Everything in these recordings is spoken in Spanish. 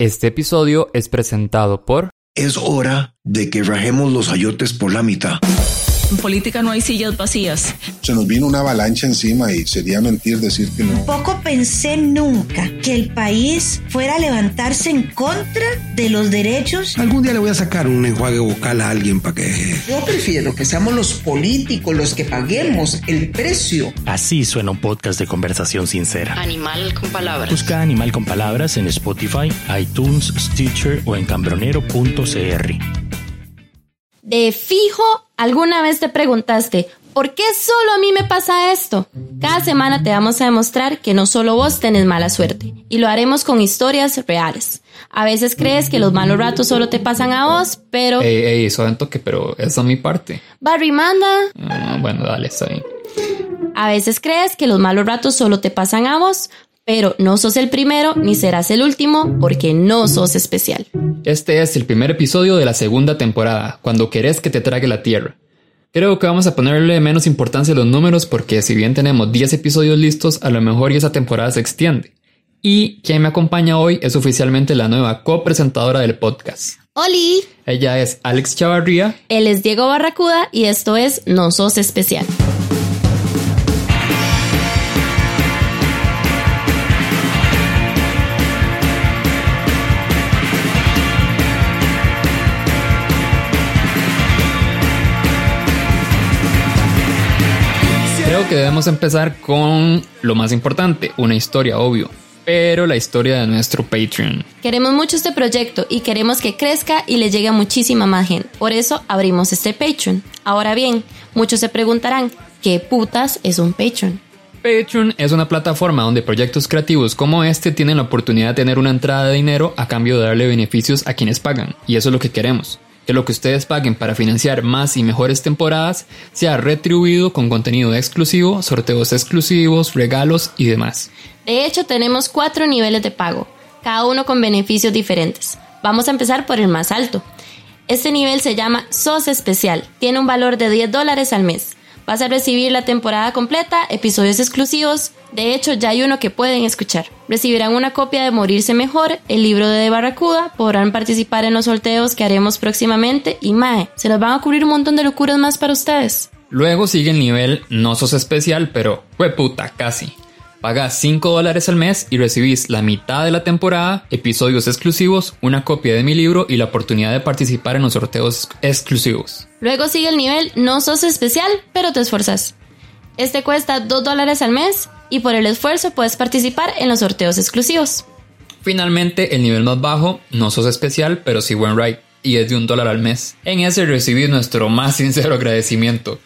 Este episodio es presentado por... Es hora de que rajemos los ayotes por la mitad. En política no hay sillas vacías. Se nos vino una avalancha encima y sería mentir decir que no. Poco pensé nunca que el país fuera a levantarse en contra de los derechos. Algún día le voy a sacar un enjuague vocal a alguien para que... Yo prefiero que seamos los políticos los que paguemos el precio. Así suena un podcast de conversación sincera. Animal con palabras. Busca Animal con Palabras en Spotify, iTunes, Stitcher o en cambronero.cr. De fijo, alguna vez te preguntaste, ¿por qué solo a mí me pasa esto? Cada semana te vamos a demostrar que no solo vos tenés mala suerte, y lo haremos con historias reales. A veces crees que los malos ratos solo te pasan a vos, pero... Ey, ey, eso en toque, pero esa es mi parte. Barry manda. Ah, bueno, dale, está bien. A veces crees que los malos ratos solo te pasan a vos, pero no sos el primero ni serás el último porque no sos especial. Este es el primer episodio de la segunda temporada, cuando querés que te trague la tierra. Creo que vamos a ponerle menos importancia a los números porque si bien tenemos 10 episodios listos, a lo mejor y esa temporada se extiende. Y quien me acompaña hoy es oficialmente la nueva copresentadora del podcast. ¡Oli! Ella es Alex Chavarría. Él es Diego Barracuda y esto es No Sos Especial. Que debemos empezar con lo más importante, una historia, obvio, pero la historia de nuestro Patreon. Queremos mucho este proyecto y queremos que crezca y le llegue a muchísima más gente. Por eso abrimos este Patreon. Ahora bien, muchos se preguntarán, ¿qué putas es un Patreon? Patreon es una plataforma donde proyectos creativos como este tienen la oportunidad de tener una entrada de dinero a cambio de darle beneficios a quienes pagan, y eso es lo que queremos. Que lo que ustedes paguen para financiar más y mejores temporadas sea retribuido con contenido exclusivo, sorteos exclusivos, regalos y demás. De hecho, tenemos cuatro niveles de pago, cada uno con beneficios diferentes. Vamos a empezar por el más alto. Este nivel se llama SOS Especial, tiene un valor de 10 dólares al mes. Vas a recibir la temporada completa, episodios exclusivos, de hecho ya hay uno que pueden escuchar. Recibirán una copia de Morirse Mejor, el libro de Barracuda, podrán participar en los sorteos que haremos próximamente y Mae, se nos van a cubrir un montón de locuras más para ustedes. Luego sigue el nivel no sos especial, pero puta, casi. Pagas 5 dólares al mes y recibís la mitad de la temporada, episodios exclusivos, una copia de mi libro y la oportunidad de participar en los sorteos exclusivos. Luego sigue el nivel no sos especial, pero te esfuerzas. Este cuesta 2 dólares al mes y por el esfuerzo puedes participar en los sorteos exclusivos. Finalmente, el nivel más bajo, no sos especial, pero sí buen ride, y es de un dólar al mes. En ese recibí nuestro más sincero agradecimiento.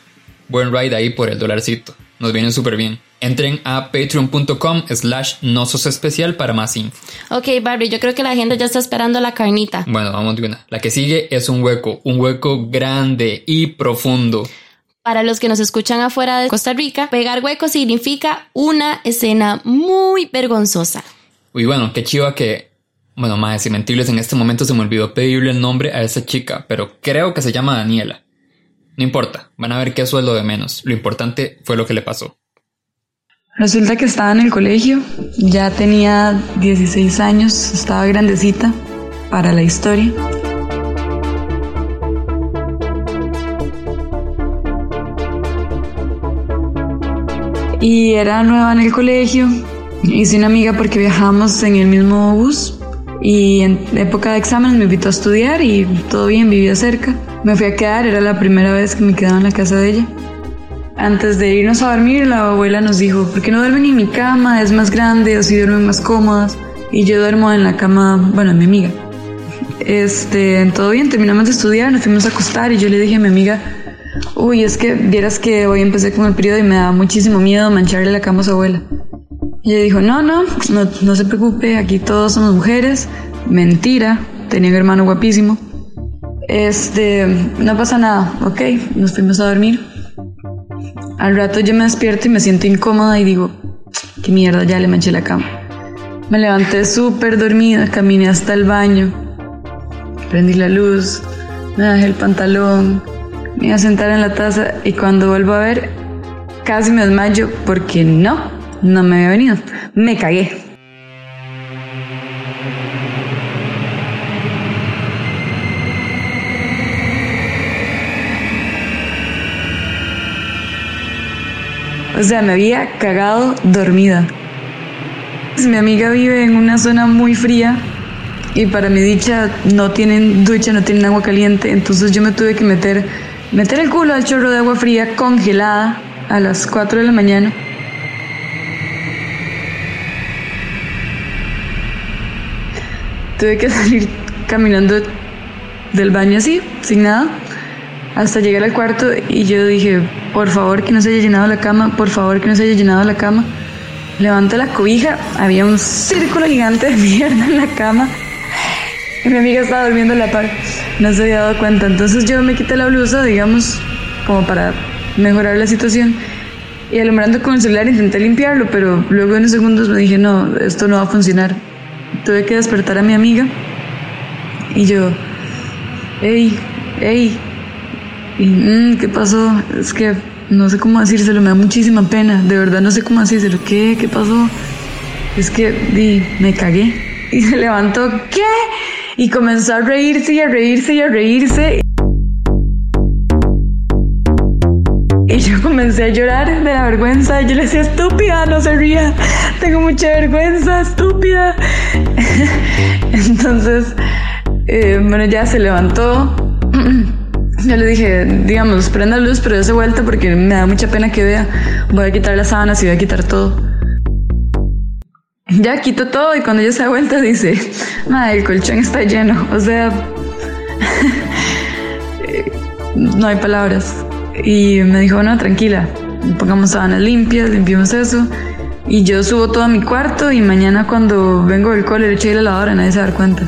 Buen ride ahí por el dolarcito. Nos viene súper bien. Entren a patreon.com slash no sos especial para más info. Ok, Barbie, yo creo que la gente ya está esperando la carnita. Bueno, vamos de una. La que sigue es un hueco, un hueco grande y profundo. Para los que nos escuchan afuera de Costa Rica, pegar hueco significa una escena muy vergonzosa. Uy, bueno, qué chiva que... Bueno, más sin mentirles, en este momento se me olvidó pedirle el nombre a esa chica, pero creo que se llama Daniela. No importa, van a ver que eso es lo de menos. Lo importante fue lo que le pasó. Resulta que estaba en el colegio, ya tenía 16 años, estaba grandecita para la historia. Y era nueva en el colegio, hice una amiga porque viajamos en el mismo bus y en época de exámenes me invitó a estudiar y todo bien, vivía cerca. Me fui a quedar, era la primera vez que me quedaba en la casa de ella. Antes de irnos a dormir, la abuela nos dijo, ¿por qué no duermen en mi cama? Es más grande, así duermen más cómodas. Y yo duermo en la cama, bueno, mi amiga. Este, todo bien, terminamos de estudiar, nos fuimos a acostar y yo le dije a mi amiga, uy, es que vieras que hoy empecé con el periodo y me da muchísimo miedo mancharle la cama a su abuela. Y ella dijo, no, no, no, no se preocupe, aquí todos somos mujeres. Mentira, tenía un hermano guapísimo. Este, no pasa nada, ok, nos fuimos a dormir. Al rato yo me despierto y me siento incómoda y digo, qué mierda, ya le manché la cama. Me levanté súper dormida, caminé hasta el baño, prendí la luz, me bajé el pantalón, me iba a sentar en la taza y cuando vuelvo a ver, casi me desmayo porque no, no me había venido. Me cagué. O sea, me había cagado dormida. Mi amiga vive en una zona muy fría y para mi dicha no tienen ducha, no tienen agua caliente, entonces yo me tuve que meter, meter el culo al chorro de agua fría congelada a las 4 de la mañana. Tuve que salir caminando del baño así, sin nada, hasta llegar al cuarto y yo dije, por favor que no se haya llenado la cama, por favor que no se haya llenado la cama. Levanto la cobija, había un círculo gigante de mierda en la cama. Y mi amiga estaba durmiendo a la par, no se había dado cuenta. Entonces yo me quité la blusa, digamos, como para mejorar la situación. Y alumbrando con el celular intenté limpiarlo, pero luego en segundos me dije, no, esto no va a funcionar. Tuve que despertar a mi amiga. Y yo, hey, hey. Y, mm, ¿qué pasó? Es que no sé cómo decírselo, me da muchísima pena. De verdad no sé cómo decírselo. ¿Qué? ¿Qué pasó? Es que di, me cagué. Y se levantó, ¿qué? Y comenzó a reírse y a reírse y a reírse. Y yo comencé a llorar de la vergüenza. Yo le decía, estúpida, no se ría. Tengo mucha vergüenza, estúpida. Entonces, eh, bueno, ya se levantó. Yo le dije, digamos, prenda luz, pero de vuelta porque me da mucha pena que vea. Voy a quitar las sábanas y voy a quitar todo. Ya quito todo y cuando ella se da vuelta dice, madre, el colchón está lleno. O sea, no hay palabras. Y me dijo, no, tranquila, pongamos sábanas limpias, limpiemos eso. Y yo subo todo a mi cuarto y mañana cuando vengo del cole le eché la lavadora, nadie se va a dar cuenta.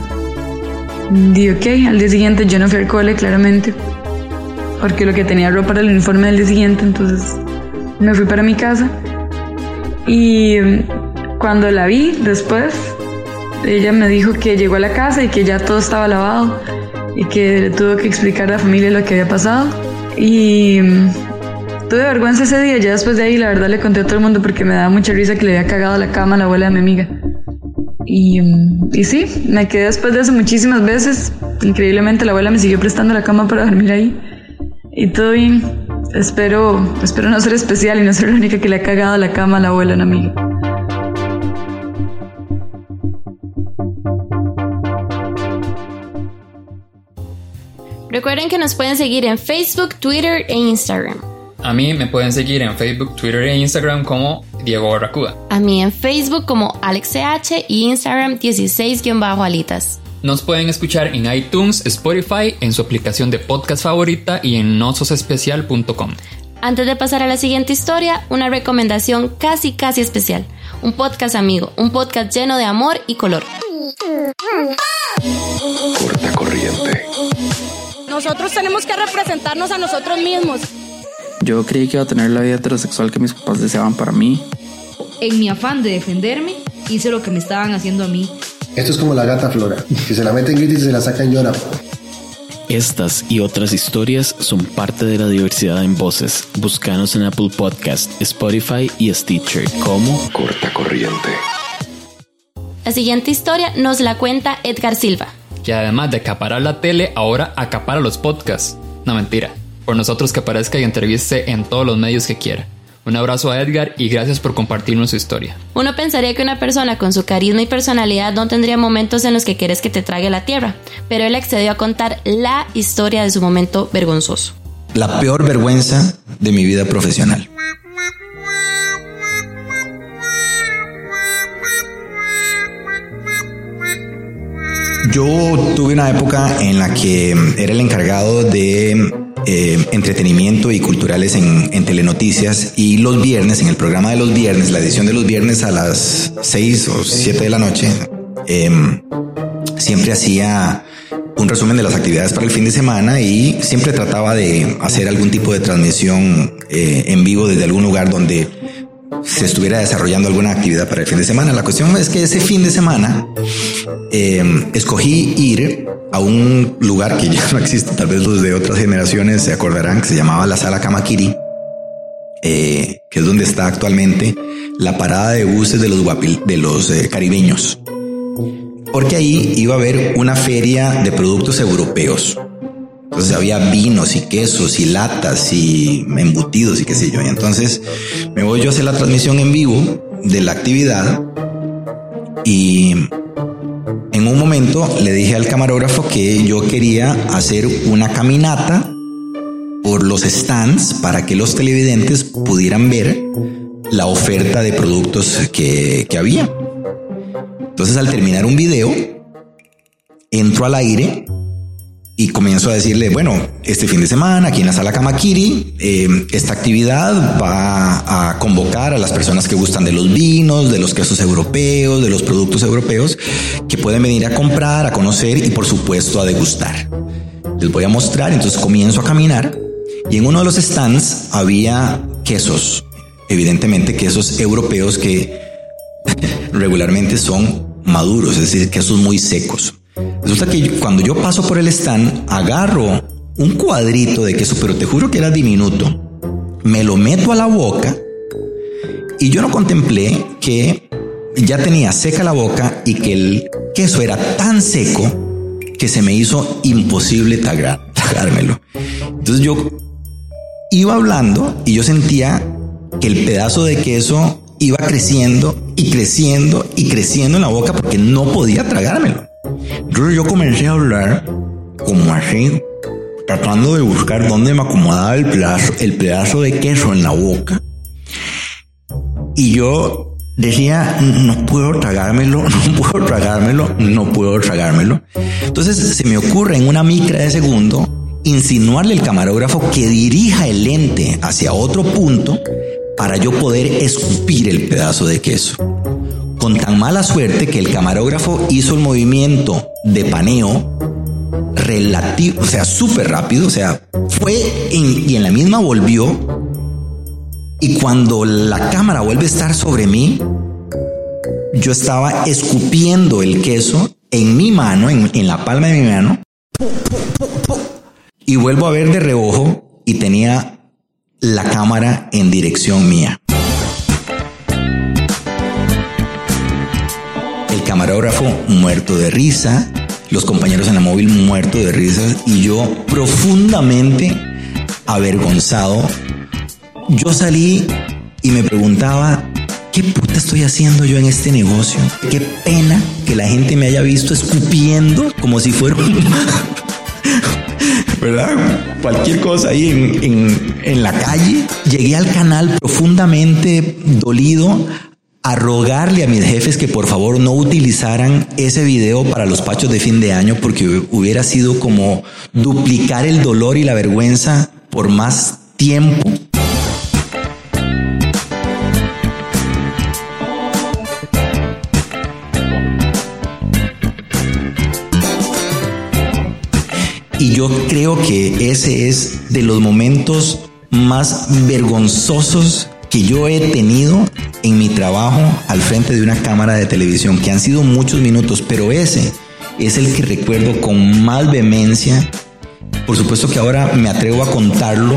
Di ok, al día siguiente yo no fui al cole, claramente, porque lo que tenía ropa era el uniforme del día siguiente, entonces me fui para mi casa. Y cuando la vi después, ella me dijo que llegó a la casa y que ya todo estaba lavado y que le tuvo que explicar a la familia lo que había pasado. Y tuve vergüenza ese día, ya después de ahí la verdad le conté a todo el mundo porque me daba mucha risa que le había cagado la cama a la abuela de mi amiga. Y, y sí, me quedé después de eso muchísimas veces. Increíblemente la abuela me siguió prestando la cama para dormir ahí. Y todo bien. Espero, espero no ser especial y no ser la única que le ha cagado la cama a la abuela a una amiga. Recuerden que nos pueden seguir en Facebook, Twitter e Instagram. A mí me pueden seguir en Facebook, Twitter e Instagram como Diego Barracuda. A mí en Facebook como AlexCH y Instagram 16-alitas. Nos pueden escuchar en iTunes, Spotify, en su aplicación de podcast favorita y en nososespecial.com. Antes de pasar a la siguiente historia, una recomendación casi casi especial. Un podcast amigo, un podcast lleno de amor y color. Corta corriente. Nosotros tenemos que representarnos a nosotros mismos. Yo creí que iba a tener la vida heterosexual que mis papás deseaban para mí. En mi afán de defenderme, hice lo que me estaban haciendo a mí. Esto es como la gata Flora. Si se la meten grita y se la sacan llora. Estas y otras historias son parte de la diversidad en voces. Búscanos en Apple Podcast, Spotify y Stitcher como Corta Corriente. La siguiente historia nos la cuenta Edgar Silva. Que además de acaparar la tele, ahora acapara los podcasts. No mentira. Por nosotros que aparezca y entreviste en todos los medios que quiera. Un abrazo a Edgar y gracias por compartirnos su historia. Uno pensaría que una persona con su carisma y personalidad no tendría momentos en los que quieres que te trague la tierra, pero él accedió a contar la historia de su momento vergonzoso. La peor vergüenza de mi vida profesional. Yo tuve una época en la que era el encargado de eh, entretenimiento y culturales en, en, Telenoticias y los viernes, en el programa de los viernes, la edición de los viernes a las 6 o 7 de la noche, eh, siempre hacía un resumen de las actividades para el fin de semana y siempre trataba de hacer algún tipo de transmisión eh, en vivo desde algún lugar donde se estuviera desarrollando alguna actividad para el fin de semana. La cuestión es que ese fin de semana eh, escogí ir a un lugar que ya no existe, tal vez los de otras generaciones se acordarán, que se llamaba la Sala Kamakiri, eh, que es donde está actualmente la parada de buses de los, guapil, de los eh, caribeños. Porque ahí iba a haber una feria de productos europeos. Entonces había vinos y quesos y latas y embutidos y qué sé yo. Y entonces me voy yo a hacer la transmisión en vivo de la actividad y en un momento le dije al camarógrafo que yo quería hacer una caminata por los stands para que los televidentes pudieran ver la oferta de productos que, que había. Entonces al terminar un video, entro al aire y comienzo a decirle, bueno, este fin de semana aquí en la sala Kamakiri, eh, esta actividad va a convocar a las personas que gustan de los vinos, de los quesos europeos, de los productos europeos, que pueden venir a comprar, a conocer y por supuesto a degustar. Les voy a mostrar, entonces comienzo a caminar y en uno de los stands había quesos, evidentemente quesos europeos que regularmente son maduros, es decir, quesos muy secos. Resulta que cuando yo paso por el stand, agarro un cuadrito de queso, pero te juro que era diminuto. Me lo meto a la boca y yo no contemplé que ya tenía seca la boca y que el queso era tan seco que se me hizo imposible tragármelo. Entonces yo iba hablando y yo sentía que el pedazo de queso iba creciendo y creciendo y creciendo en la boca porque no podía tragármelo. Entonces yo comencé a hablar como así, tratando de buscar dónde me acomodaba el pedazo, el pedazo de queso en la boca. Y yo decía, no puedo tragármelo, no puedo tragármelo, no puedo tragármelo. Entonces se me ocurre en una micra de segundo insinuarle al camarógrafo que dirija el lente hacia otro punto para yo poder escupir el pedazo de queso con tan mala suerte que el camarógrafo hizo el movimiento de paneo relativo, o sea, súper rápido, o sea, fue y en la misma volvió. Y cuando la cámara vuelve a estar sobre mí, yo estaba escupiendo el queso en mi mano, en, en la palma de mi mano, y vuelvo a ver de reojo y tenía la cámara en dirección mía. Camarógrafo muerto de risa, los compañeros en la móvil muerto de risa y yo profundamente avergonzado. Yo salí y me preguntaba, ¿qué puta estoy haciendo yo en este negocio? Qué pena que la gente me haya visto escupiendo como si fuera ¿verdad? Cualquier cosa ahí en, en, en, la calle. Llegué al canal profundamente dolido a rogarle a mis jefes que por favor no utilizaran ese video para los pachos de fin de año porque hubiera sido como duplicar el dolor y la vergüenza por más tiempo. Y yo creo que ese es de los momentos más vergonzosos que yo he tenido en mi trabajo al frente de una cámara de televisión, que han sido muchos minutos, pero ese es el que recuerdo con más vehemencia. Por supuesto que ahora me atrevo a contarlo,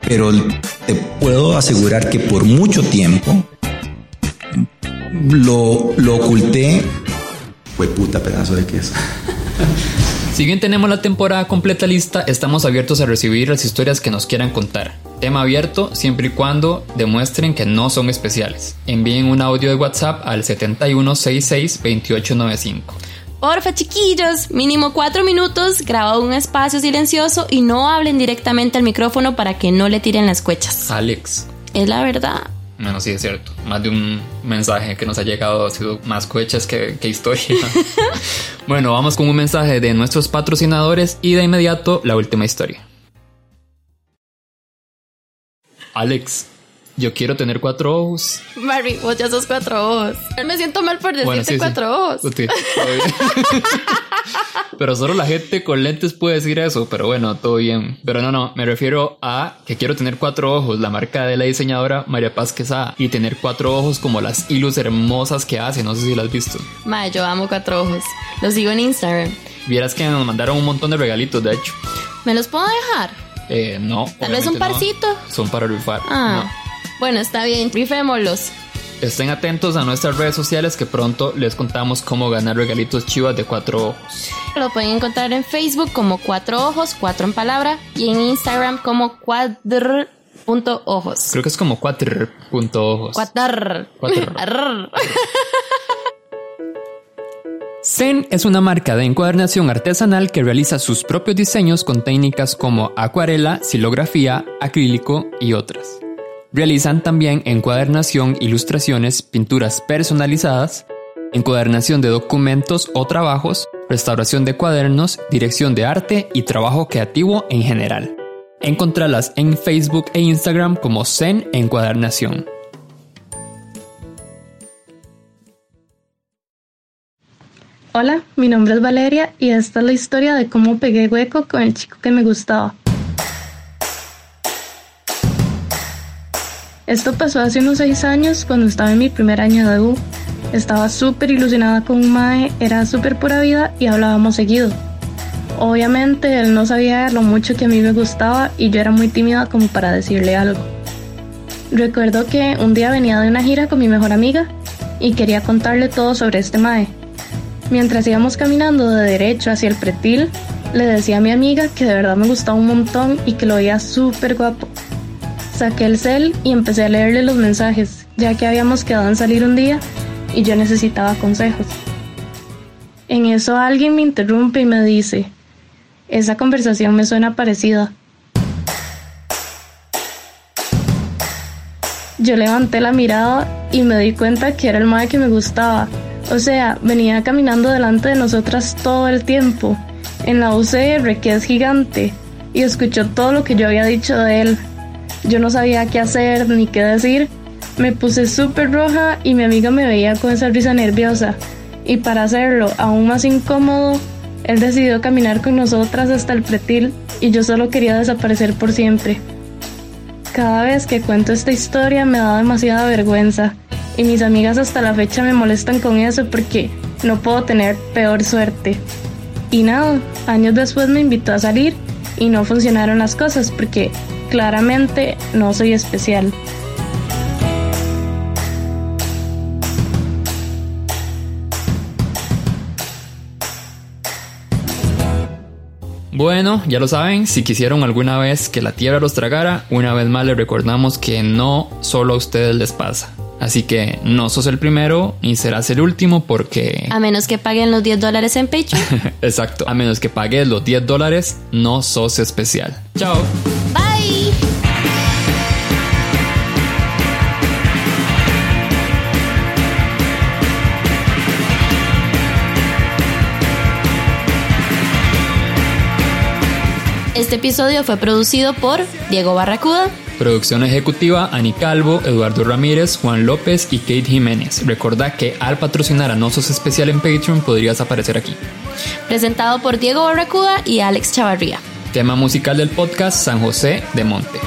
pero te puedo asegurar que por mucho tiempo lo, lo oculté. Fue puta pedazo de queso. Si bien tenemos la temporada completa lista, estamos abiertos a recibir las historias que nos quieran contar. Tema abierto siempre y cuando demuestren que no son especiales. Envíen un audio de WhatsApp al 7166-2895. Porfa, chiquillos, mínimo cuatro minutos, grabado un espacio silencioso y no hablen directamente al micrófono para que no le tiren las cuechas. Alex. Es la verdad. Bueno, sí, es cierto. Más de un mensaje que nos ha llegado ha sido más cohechas que, que historia. bueno, vamos con un mensaje de nuestros patrocinadores y de inmediato la última historia. Alex, yo quiero tener cuatro ojos. Barry, vos ya sos cuatro ojos. Me siento mal por decirte cuatro ojos. pero solo la gente con lentes puede decir eso. Pero bueno, todo bien. Pero no, no, me refiero a que quiero tener cuatro ojos, la marca de la diseñadora María Paz Quesada, y tener cuatro ojos como las ilus hermosas que hace. No sé si las has visto. Ma, yo amo cuatro ojos. Los sigo en Instagram. Vieras que nos mandaron un montón de regalitos, de hecho. ¿Me los puedo dejar? Eh, no. Tal vez un parcito. Son para rifar. Ah. Bueno, está bien, rifémoslos. Estén atentos a nuestras redes sociales que pronto les contamos cómo ganar regalitos chivas de cuatro ojos. Lo pueden encontrar en Facebook como Cuatro Ojos, Cuatro en Palabra, y en Instagram como cuadr.ojos. Creo que es como cuatr.ojos. Cuatr. Cuatr. Zen es una marca de encuadernación artesanal que realiza sus propios diseños con técnicas como acuarela, silografía, acrílico y otras. Realizan también encuadernación, ilustraciones, pinturas personalizadas, encuadernación de documentos o trabajos, restauración de cuadernos, dirección de arte y trabajo creativo en general. Encontralas en Facebook e Instagram como Zen Encuadernación. Hola, mi nombre es Valeria y esta es la historia de cómo pegué hueco con el chico que me gustaba. Esto pasó hace unos 6 años cuando estaba en mi primer año de U. Estaba súper ilusionada con un mae, era súper pura vida y hablábamos seguido. Obviamente él no sabía lo mucho que a mí me gustaba y yo era muy tímida como para decirle algo. Recuerdo que un día venía de una gira con mi mejor amiga y quería contarle todo sobre este mae. Mientras íbamos caminando de derecho hacia el pretil, le decía a mi amiga que de verdad me gustaba un montón y que lo veía súper guapo. Saqué el cel y empecé a leerle los mensajes, ya que habíamos quedado en salir un día y yo necesitaba consejos. En eso alguien me interrumpe y me dice, esa conversación me suena parecida. Yo levanté la mirada y me di cuenta que era el mae que me gustaba. O sea, venía caminando delante de nosotras todo el tiempo, en la UCR que es gigante, y escuchó todo lo que yo había dicho de él. Yo no sabía qué hacer ni qué decir. Me puse súper roja y mi amiga me veía con esa risa nerviosa. Y para hacerlo aún más incómodo, él decidió caminar con nosotras hasta el pretil y yo solo quería desaparecer por siempre. Cada vez que cuento esta historia me da demasiada vergüenza y mis amigas hasta la fecha me molestan con eso porque no puedo tener peor suerte. Y nada, años después me invitó a salir y no funcionaron las cosas porque claramente no soy especial. Bueno, ya lo saben, si quisieron alguna vez que la tierra los tragara, una vez más les recordamos que no solo a ustedes les pasa. Así que no sos el primero ni serás el último porque... A menos que paguen los 10 dólares en Patreon. Exacto, a menos que pagues los 10 dólares, no sos especial. Chao. Bye. Este episodio fue producido por Diego Barracuda. Producción ejecutiva, Ani Calvo, Eduardo Ramírez, Juan López y Kate Jiménez. Recuerda que al patrocinar a Nosos Especial en Patreon podrías aparecer aquí. Presentado por Diego Barracuda y Alex Chavarría. Tema musical del podcast San José de Monte.